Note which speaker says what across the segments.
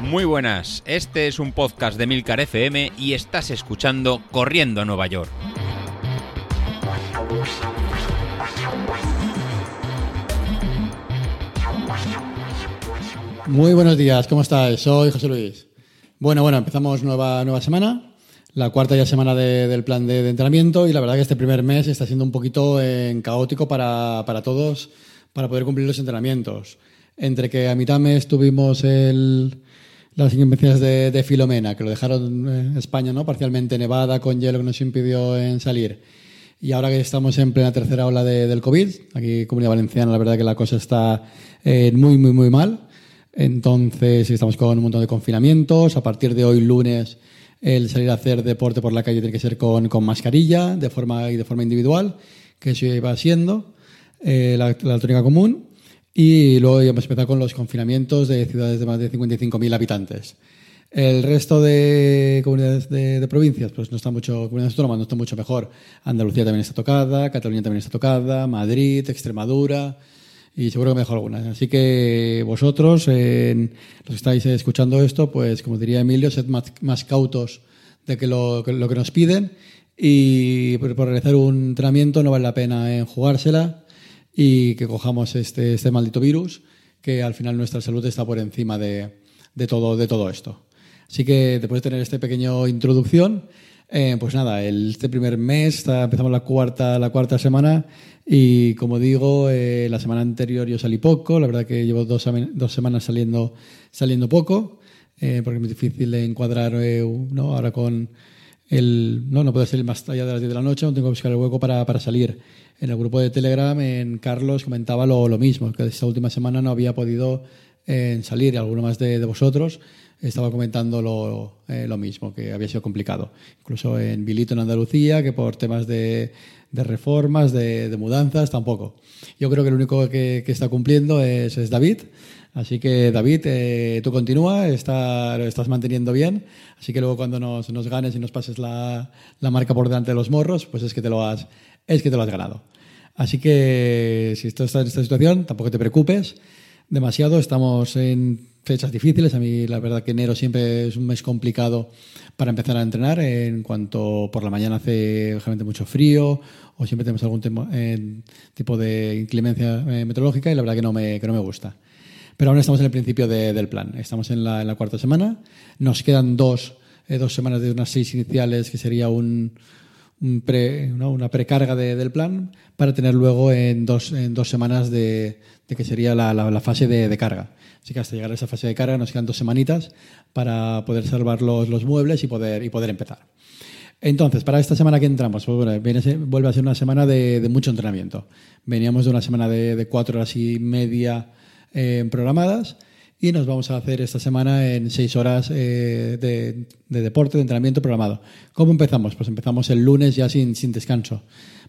Speaker 1: Muy buenas, este es un podcast de Milcar FM y estás escuchando Corriendo a Nueva York.
Speaker 2: Muy buenos días, ¿cómo estáis? Soy José Luis. Bueno, bueno, empezamos nueva, nueva semana, la cuarta ya semana de- del plan de, de entrenamiento y la verdad que este primer mes está siendo un poquito eh, caótico para, para todos para poder cumplir los entrenamientos. Entre que a mitad mes tuvimos el, las incumbencias de, de Filomena, que lo dejaron en España ¿no? parcialmente nevada con hielo que nos impidió en salir. Y ahora que estamos en plena tercera ola de- del COVID, aquí Comunidad Valenciana la verdad que la cosa está eh, muy, muy, muy mal. Entonces estamos con un montón de confinamientos. A partir de hoy, lunes, el salir a hacer deporte por la calle tiene que ser con, con mascarilla de forma, y de forma individual, que eso iba siendo eh, la, la tónica común. Y luego hemos empezado con los confinamientos de ciudades de más de 55.000 habitantes. El resto de comunidades de, de provincias, pues no está mucho, comunidades autónomas no está mucho mejor. Andalucía también está tocada, Cataluña también está tocada, Madrid, Extremadura y seguro que me dejo algunas. Así que vosotros, eh, los que estáis escuchando esto, pues como diría Emilio, sed más, más cautos de que lo, lo que nos piden y por, por realizar un entrenamiento no vale la pena en jugársela y que cojamos este, este maldito virus, que al final nuestra salud está por encima de, de todo, de todo esto. Así que después de tener esta pequeña introducción, eh, pues nada, este primer mes empezamos la cuarta, la cuarta semana y como digo, eh, la semana anterior yo salí poco, la verdad que llevo dos, dos semanas saliendo, saliendo poco, eh, porque es muy difícil de encuadrar ¿no? ahora con el, no, no puedo salir más allá de las 10 de la noche, no tengo que buscar el hueco para, para salir. En el grupo de Telegram, en Carlos comentaba lo, lo mismo, que esta última semana no había podido eh, salir alguno más de, de vosotros estaba comentando lo, eh, lo mismo, que había sido complicado. Incluso en Vilito, en Andalucía, que por temas de, de reformas, de, de mudanzas, tampoco. Yo creo que el único que, que está cumpliendo es, es David. Así que, David, eh, tú continúa, está, lo estás manteniendo bien. Así que luego cuando nos, nos ganes y nos pases la, la marca por delante de los morros, pues es que te lo has, es que te lo has ganado. Así que si estás en esta situación, tampoco te preocupes demasiado. Estamos en fechas difíciles. A mí la verdad que enero siempre es un mes complicado para empezar a entrenar. En cuanto por la mañana hace realmente mucho frío o siempre tenemos algún tema- eh, tipo de inclemencia eh, meteorológica y la verdad que no me, que no me gusta. Pero ahora estamos en el principio de- del plan. Estamos en la, en la cuarta semana. Nos quedan dos, eh, dos semanas de unas seis iniciales que sería un, pre- una precarga de- del plan para tener luego en dos, en dos semanas de, que sería la, la- fase de, carga. Así que hasta llegar a esa fase de carga nos quedan dos semanitas para poder salvar los, los muebles y poder, y poder empezar. Entonces, para esta semana que entramos, pues viene vuelve a ser una semana de, mucho entrenamiento. Veníamos de una semana de, de cuatro horas y media eh, programadas y nos vamos a hacer esta semana en seis horas eh, de, de deporte, de entrenamiento programado. ¿Cómo empezamos? Pues empezamos el lunes ya sin, sin descanso.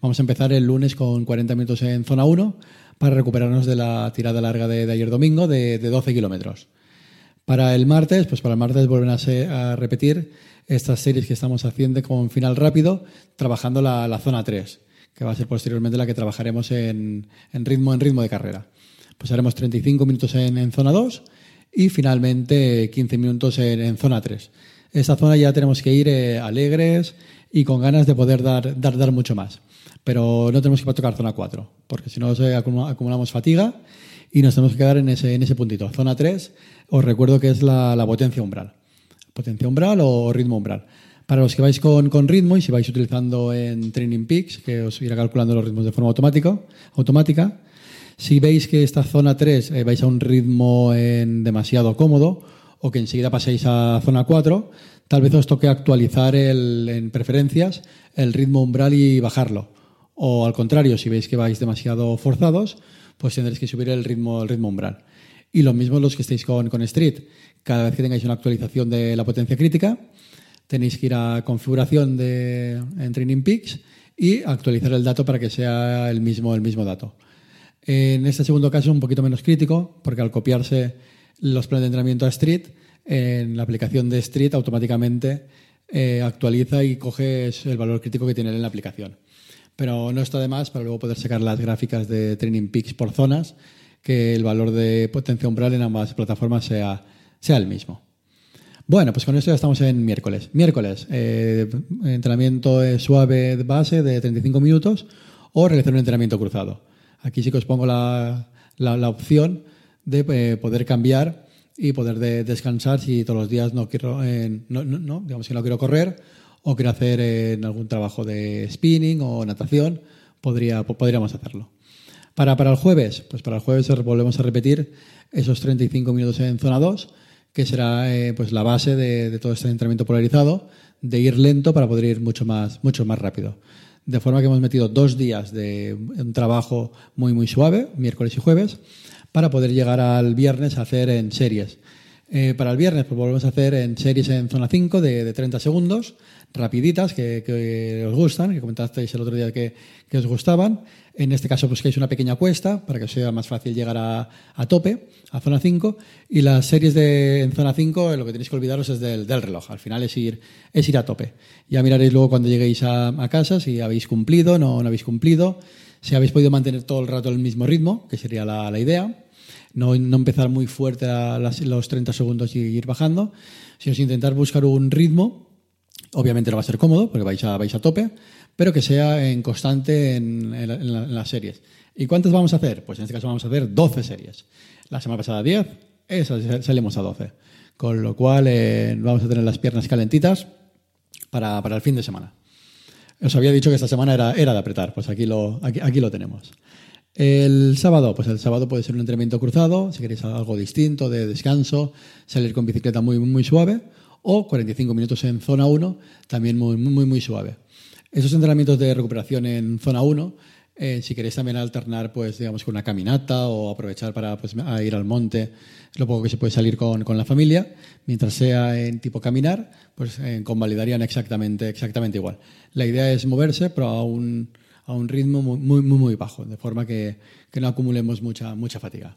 Speaker 2: Vamos a empezar el lunes con 40 minutos en zona 1 para recuperarnos de la tirada larga de, ayer domingo de, de 12 kilómetros. Para el martes, pues para el martes vuelven a, repetir estas series que estamos haciendo con final rápido, trabajando la, zona 3, que va a ser posteriormente la que trabajaremos en ritmo, en ritmo de carrera. Pues haremos 35 minutos en, zona 2 y finalmente 15 minutos en, zona 3. Esta zona ya tenemos que ir eh, alegres y con ganas de poder dar, dar, dar mucho más. Pero no tenemos que tocar zona 4, porque si no acumula- acumulamos fatiga y nos tenemos que quedar en ese, en ese puntito. Zona 3, os recuerdo que es la, la potencia umbral. Potencia umbral o ritmo umbral. Para los que vais con, con ritmo y si vais utilizando en Training Peaks, que os irá calculando los ritmos de forma automático, automática, si veis que esta zona 3 eh, vais a un ritmo en demasiado cómodo o que enseguida paséis a zona 4, tal vez os toque actualizar el, en preferencias el ritmo umbral y bajarlo. O al contrario, si veis que vais demasiado forzados, pues tendréis que subir el ritmo, el ritmo umbral. Y lo mismo los que estéis con, Street. Cada vez que tengáis una actualización de la potencia crítica, tenéis que ir a configuración de, en Training Peaks y actualizar el dato para que sea el mismo, el mismo dato. En este segundo caso es un poquito menos crítico, porque al copiarse los planes de entrenamiento a Street, en la aplicación de Street automáticamente eh, actualiza y coge el valor crítico que tiene en la aplicación. Pero no está de más para luego poder sacar las gráficas de Training Peaks por zonas, que el valor de potencia umbral en ambas plataformas sea, sea el mismo. Bueno, pues con esto ya estamos en miércoles. Miércoles, eh, entrenamiento suave base de 35 minutos o realizar un entrenamiento cruzado. Aquí sí que os pongo la, la, opción de eh, poder cambiar y poder descansar si todos los días no quiero, eh, no, no, digamos que no quiero correr o quiero hacer en algún trabajo de spinning o natación, podría, podríamos hacerlo. Para, para el jueves, pues para el jueves volvemos a repetir esos 35 minutos en zona 2, que será eh, pues la base de, todo este entrenamiento polarizado, de ir lento para poder ir mucho más, mucho más rápido. De forma que hemos metido dos días de un trabajo muy, muy suave, miércoles y jueves, para poder llegar al viernes a hacer en series. Eh, para el viernes pues volvemos a hacer en series en zona 5 de, de 30 segundos, rapiditas que, os gustan, que comentasteis el otro día que, os gustaban. En este caso busquéis una pequeña cuesta para que os sea más fácil llegar a, tope, a zona 5. Y las series de, en zona 5, lo que tenéis que olvidaros es del, reloj. Al final es ir, es ir a tope. Ya miraréis luego cuando lleguéis a, casa si habéis cumplido, no, no habéis cumplido, si habéis podido mantener todo el rato el mismo ritmo, que sería la, idea. No, empezar muy fuerte a los 30 segundos y ir bajando, sino intentar buscar un ritmo Obviamente no va a ser cómodo porque vais a, vais a tope, pero que sea en constante en, las series. ¿Y cuántas vamos a hacer? Pues en este caso vamos a hacer 12 series. La semana pasada 10, esa salimos a 12. Con lo cual eh, vamos a tener las piernas calentitas para, el fin de semana. Os había dicho que esta semana era, era de apretar, pues aquí lo, aquí, aquí lo tenemos. El sábado, pues el sábado puede ser un entrenamiento cruzado, si queréis algo distinto, de descanso, salir con bicicleta muy, muy suave, o 45 minutos en zona 1, también muy, muy, muy suave. Esos entrenamientos de recuperación en zona 1, eh, si queréis también alternar, pues digamos, con una caminata o aprovechar para pues, ir al monte, es lo poco que se puede salir con, con la familia, mientras sea en tipo caminar, pues eh, convalidarían exactamente, exactamente igual. La idea es moverse, pero a un, a un ritmo muy, muy, muy bajo, de forma que, que no acumulemos mucha, mucha fatiga.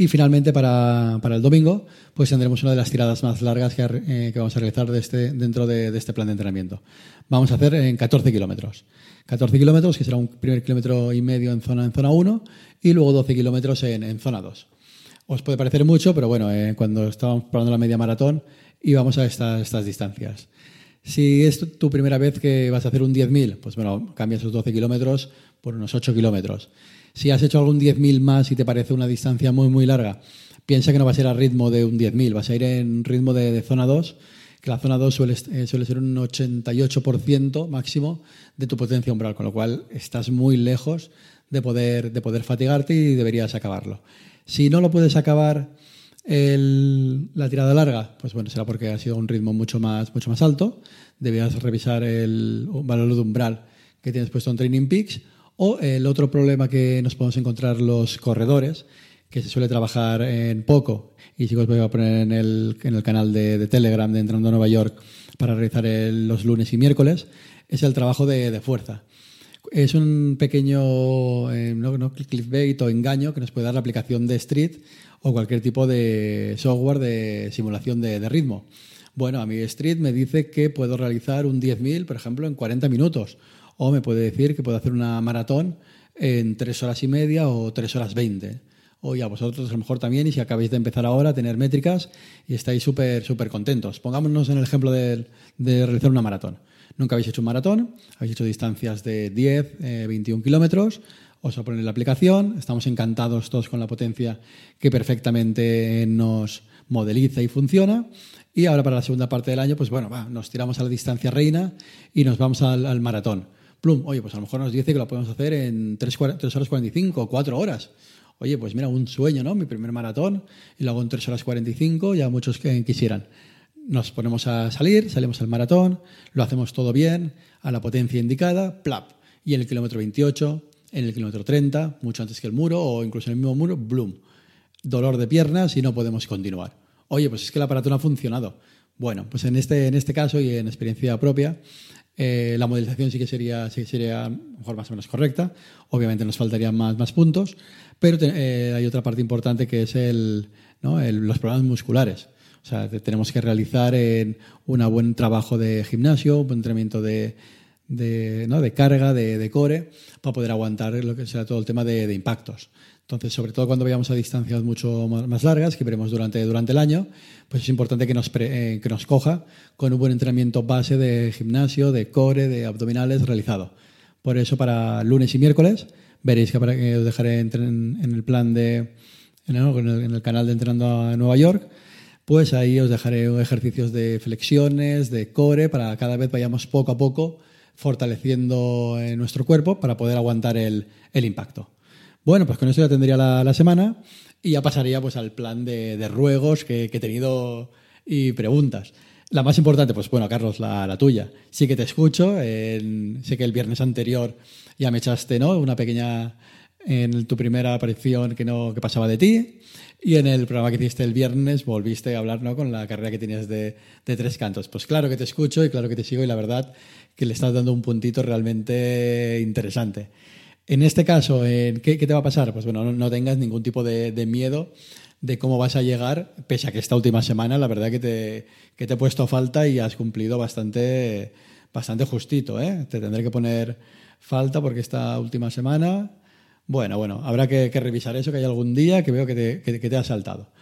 Speaker 2: Y finalmente, para, para, el domingo, pues tendremos una de las tiradas más largas que, eh, que vamos a realizar de este, dentro de, este plan de entrenamiento. Vamos a hacer en 14 kilómetros. 14 kilómetros, que será un primer kilómetro y medio en zona, en zona 1 y luego 12 kilómetros en, en zona 2. Os puede parecer mucho, pero bueno, eh, cuando estábamos probando la media maratón íbamos a estas distancias. Si es tu primera vez que vas a hacer un 10.000, pues bueno, cambias esos 12 kilómetros por unos 8 kilómetros. Si has hecho algún 10.000 más y te parece una distancia muy, muy larga, piensa que no va a ser al ritmo de un 10.000, vas a ir en ritmo de, zona 2, que la zona 2 suele, eh, suele ser un 88% máximo de tu potencia umbral, con lo cual estás muy lejos de poder, de poder fatigarte y deberías acabarlo. Si no lo puedes acabar la tirada larga, pues bueno, será porque ha sido un ritmo mucho más, mucho más alto. Deberías revisar el valor de umbral que tienes puesto en Training Peaks o el otro problema que nos podemos encontrar los corredores, que se suele trabajar en poco, y que os voy a poner en el, en el canal de, Telegram de Entrando a Nueva York para realizar los lunes y miércoles, es el trabajo de, fuerza. Es un pequeño eh, no, clickbait o engaño que nos puede dar la aplicación de Street o cualquier tipo de software de simulación de, de ritmo. Bueno, a mí Street me dice que puedo realizar un 10.000, por ejemplo, en 40 minutos o me puede decir que puedo hacer una maratón en tres horas y media o tres horas veinte. O ya vosotros a lo mejor también, y si acabáis de empezar ahora, a tener métricas y estáis súper, súper contentos. Pongámonos en el ejemplo de, realizar una maratón. Nunca habéis hecho un maratón, habéis hecho distancias de 10, 21 eh, kilómetros, os a poner la aplicación, estamos encantados todos con la potencia que perfectamente nos modeliza y funciona. Y ahora para la segunda parte del año, pues bueno, nos tiramos a la distancia reina y nos vamos al maratón. Plum, oye, pues a lo mejor nos dice que lo podemos hacer en 3, horas 45 o 4 horas. Oye, pues mira, un sueño, ¿no? Mi primer maratón y lo hago en 3 horas 45, ya muchos que quisieran. Nos ponemos a salir, salimos al maratón, lo hacemos todo bien, a la potencia indicada, plap. Y en el kilómetro 28, en el kilómetro 30, mucho antes que el muro o incluso en el mismo muro, bloom. Dolor de piernas y no podemos continuar. Oye, pues es que el aparato no ha funcionado. Bueno, pues en este, en este caso y en experiencia propia, eh, la modelización sí que sería, sí sería mejor más o menos correcta. Obviamente nos faltarían más, más puntos, pero eh, hay otra parte importante que es el, los problemas musculares. Tenemos que realizar en un buen trabajo de gimnasio, un buen entrenamiento de, ¿no? de carga, de, core, para poder aguantar lo que sea todo el tema de, impactos. Entonces, sobre todo cuando vayamos a distancias mucho más largas, que veremos durante, durante el año, pues es importante que nos, eh, que nos coja con un buen entrenamiento base de gimnasio, de core, de abdominales realizado. Por eso, para lunes y miércoles, veréis que, os dejaré en, el plan de, en en el canal de Entrenando a Nueva York, pues ahí os dejaré ejercicios de flexiones, de core, para cada vez vayamos poco a poco fortaleciendo eh, nuestro cuerpo para poder aguantar el, impacto. Bueno, pues con eso ya tendría la, semana y ya pasaría pues al plan de, ruegos que, he tenido y preguntas. La más importante, pues bueno, Carlos, la, tuya. Sí que te escucho. sé que el viernes anterior ya me echaste, ¿no? Una pequeña en tu primera aparición que no que pasaba de ti y en el programa que hiciste el viernes volviste a hablar ¿no? con la carrera que tienes de, de, tres cantos. Pues claro que te escucho y claro que te sigo y la verdad que le estás dando un puntito realmente interesante. En este caso, ¿qué, te va a pasar? Pues bueno, no, tengas ningún tipo de, miedo de cómo vas a llegar, pese a que esta última semana, la verdad que te, que te he puesto falta y has cumplido bastante, bastante justito. ¿eh? Te tendré que poner falta porque esta última semana, bueno, bueno, habrá que, revisar eso, que hay algún día que veo que te, ha saltado.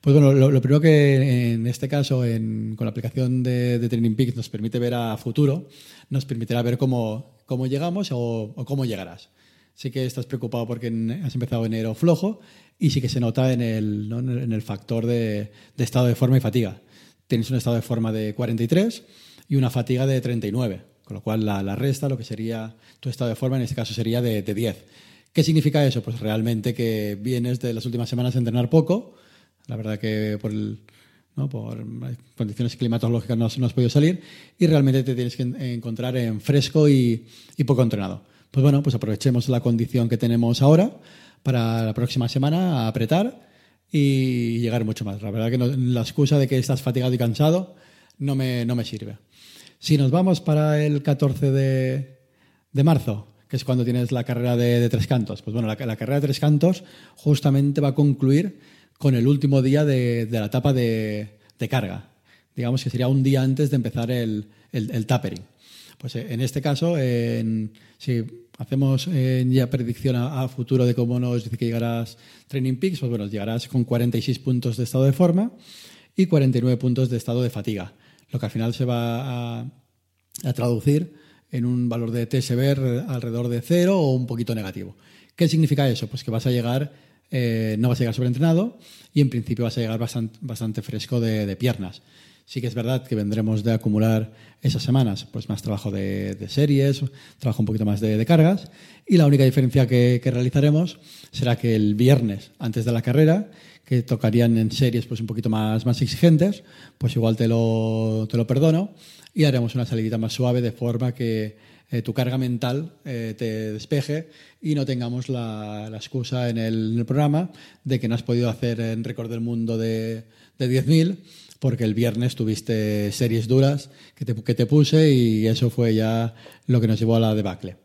Speaker 2: Pues bueno, lo, primero que en este caso, con la aplicación de, Training Peaks, nos permite ver a futuro, nos permitirá ver cómo, llegamos o cómo llegarás sí que estás preocupado porque has empezado enero flojo y sí que se nota en en el factor de, estado de forma y fatiga. Tienes un estado de forma de 43 y una fatiga de 39, con lo cual la, resta, lo que sería tu estado de forma, en este caso sería de, 10. ¿Qué significa eso? Pues realmente que vienes de las últimas semanas a entrenar poco, la verdad que por, por condiciones climatológicas no, has podido salir y realmente te tienes que encontrar en fresco y poco entrenado. Pues bueno, pues aprovechemos la condición que tenemos ahora para la próxima semana apretar y llegar mucho más. La verdad que la excusa de que estás fatigado y cansado no me, no me sirve. Si nos vamos para el 14 de, marzo, que es cuando tienes la carrera de, tres cantos, pues bueno, la, carrera de tres cantos justamente va a concluir con el último día de, la etapa de, carga. Digamos que sería un día antes de empezar el, el, tapering. Pues eh, en este caso, si hacemos ya predicción a, futuro de cómo nos dice que llegarás Training Peaks, pues bueno, llegarás con 46 puntos de estado de forma y 49 puntos de estado de fatiga, lo que al final se va a, traducir en un valor de TSB alrededor de cero o un poquito negativo. ¿Qué significa eso? Pues que vas a llegar, eh, no vas a llegar sobreentrenado y en principio vas a llegar bastante, bastante fresco de piernas. Sí que es verdad que vendremos de acumular esas semanas pues más trabajo de, series, trabajo un poquito más de, cargas y la única diferencia que, realizaremos será que el viernes antes de la carrera, que tocarían en series pues un poquito más, exigentes, pues igual te lo, te lo perdono y haremos una salidita más suave de forma que eh, tu carga mental eh, te despeje y no tengamos la, excusa en el, en el, programa de que no has podido hacer en récord del mundo de, de 10.000 porque el viernes tuviste series duras que te, que te puse y eso fue ya lo que nos llevó a la debacle.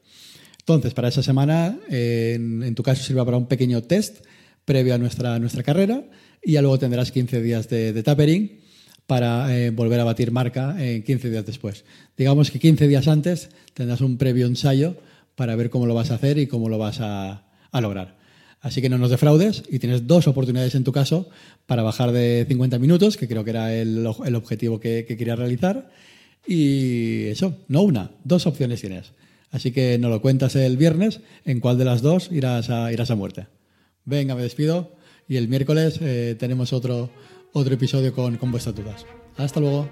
Speaker 2: Entonces, para esa semana, en, tu caso sirva para un pequeño test previo a nuestra, nuestra carrera y ya luego tendrás 15 días de, tapering para eh, volver a batir marca en 15 días después. Digamos que 15 días antes tendrás un previo ensayo para ver cómo lo vas a hacer y cómo lo vas a lograr. Así que no nos defraudes y tienes dos oportunidades en tu caso para bajar de 50 minutos, que creo que era el, objetivo que, que querías realizar. Y eso, no una, dos opciones tienes. Así que no lo cuentas el viernes, en cuál de las dos irás a, irás a muerte. Venga, me despido y el miércoles eh, tenemos otro, otro episodio con, con vuestras dudas. Hasta luego.